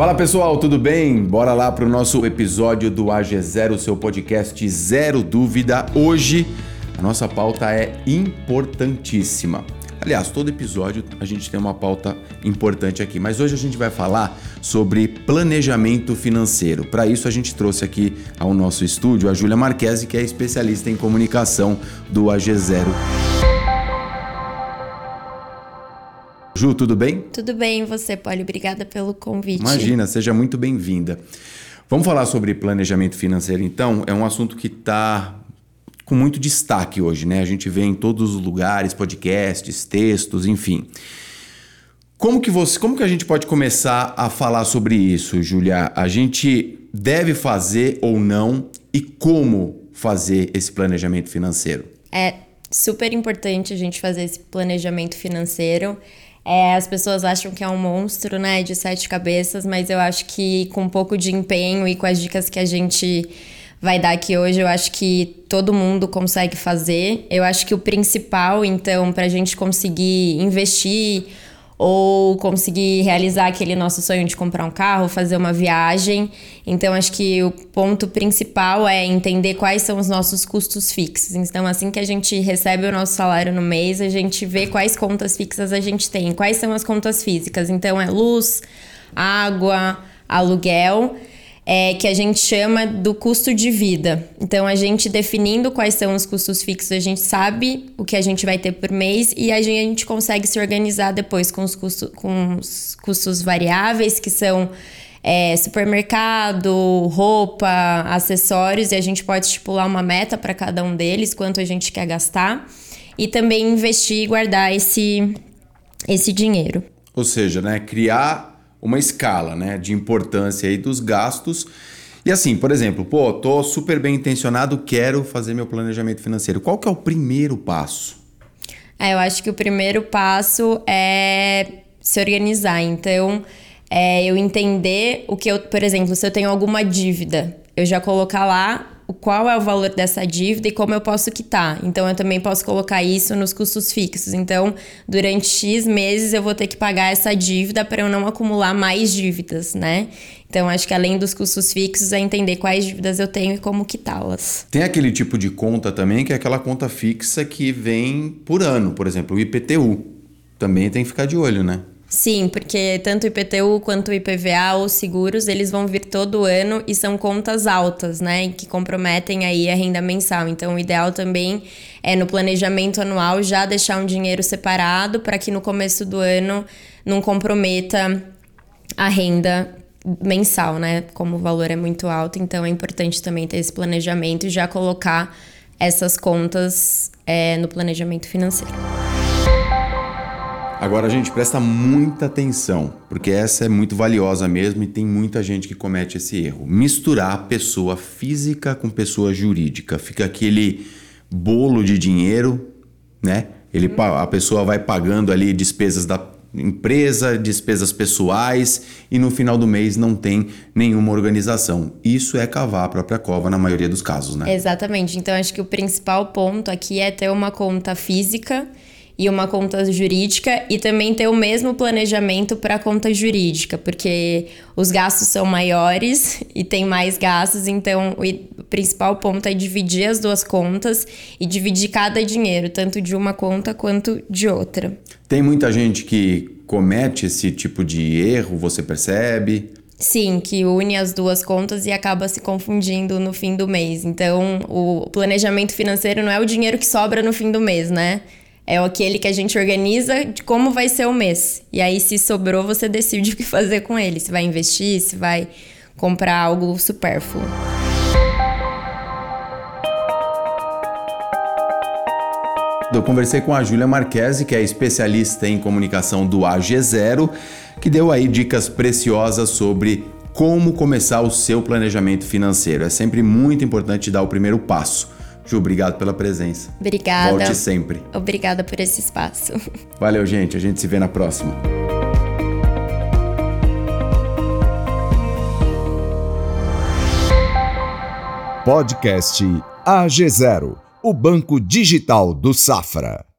Fala pessoal, tudo bem? Bora lá para o nosso episódio do AG0, seu podcast Zero Dúvida. Hoje a nossa pauta é importantíssima. Aliás, todo episódio a gente tem uma pauta importante aqui, mas hoje a gente vai falar sobre planejamento financeiro. Para isso, a gente trouxe aqui ao nosso estúdio a Júlia Marquesi, que é especialista em comunicação do AG0. Ju, tudo bem? Tudo bem, você, Poli? Obrigada pelo convite. Imagina, seja muito bem-vinda. Vamos falar sobre planejamento financeiro, então? É um assunto que está com muito destaque hoje, né? A gente vê em todos os lugares, podcasts, textos, enfim. Como que você, como que a gente pode começar a falar sobre isso, Julia? A gente deve fazer ou não e como fazer esse planejamento financeiro? É super importante a gente fazer esse planejamento financeiro. É, as pessoas acham que é um monstro, né, de sete cabeças, mas eu acho que com um pouco de empenho e com as dicas que a gente vai dar aqui hoje, eu acho que todo mundo consegue fazer. Eu acho que o principal, então, para a gente conseguir investir ou conseguir realizar aquele nosso sonho de comprar um carro, fazer uma viagem. Então, acho que o ponto principal é entender quais são os nossos custos fixos. Então, assim que a gente recebe o nosso salário no mês, a gente vê quais contas fixas a gente tem, quais são as contas físicas. Então, é luz, água, aluguel é, que a gente chama do custo de vida. Então, a gente definindo quais são os custos fixos, a gente sabe o que a gente vai ter por mês e a gente consegue se organizar depois com os, custo, com os custos variáveis, que são é, supermercado, roupa, acessórios, e a gente pode estipular uma meta para cada um deles, quanto a gente quer gastar, e também investir e guardar esse, esse dinheiro. Ou seja, né, criar uma escala né, de importância aí dos gastos. E assim, por exemplo, pô, tô super bem intencionado, quero fazer meu planejamento financeiro. Qual que é o primeiro passo? É, eu acho que o primeiro passo é se organizar. Então, é eu entender o que eu, por exemplo, se eu tenho alguma dívida, eu já colocar lá qual é o valor dessa dívida e como eu posso quitar. Então, eu também posso colocar isso nos custos fixos. Então, durante X meses eu vou ter que pagar essa dívida para eu não acumular mais dívidas, né? Então, acho que além dos custos fixos, é entender quais dívidas eu tenho e como quitá-las. Tem aquele tipo de conta também, que é aquela conta fixa que vem por ano, por exemplo, o IPTU. Também tem que ficar de olho, né? Sim, porque tanto o IPTU quanto o IPVA ou seguros, eles vão vir todo ano e são contas altas, né? Que comprometem aí a renda mensal. Então, o ideal também é no planejamento anual já deixar um dinheiro separado para que no começo do ano não comprometa a renda mensal, né? Como o valor é muito alto, então é importante também ter esse planejamento e já colocar essas contas é, no planejamento financeiro. Agora, gente presta muita atenção, porque essa é muito valiosa mesmo e tem muita gente que comete esse erro. Misturar pessoa física com pessoa jurídica. Fica aquele bolo de dinheiro, né? Ele, a pessoa vai pagando ali despesas da empresa, despesas pessoais e no final do mês não tem nenhuma organização. Isso é cavar a própria cova na maioria dos casos, né? Exatamente. Então acho que o principal ponto aqui é ter uma conta física e uma conta jurídica e também ter o mesmo planejamento para a conta jurídica, porque os gastos são maiores e tem mais gastos, então o principal ponto é dividir as duas contas e dividir cada dinheiro, tanto de uma conta quanto de outra. Tem muita gente que comete esse tipo de erro, você percebe? Sim, que une as duas contas e acaba se confundindo no fim do mês. Então, o planejamento financeiro não é o dinheiro que sobra no fim do mês, né? É aquele que a gente organiza de como vai ser o mês. E aí, se sobrou, você decide o que fazer com ele. Se vai investir, se vai comprar algo supérfluo. Eu conversei com a Júlia Marquesi, que é especialista em comunicação do AG0, que deu aí dicas preciosas sobre como começar o seu planejamento financeiro. É sempre muito importante dar o primeiro passo. Ju, obrigado pela presença. Obrigada. Volte sempre. Obrigada por esse espaço. Valeu, gente. A gente se vê na próxima. Podcast AG0, o banco digital do Safra.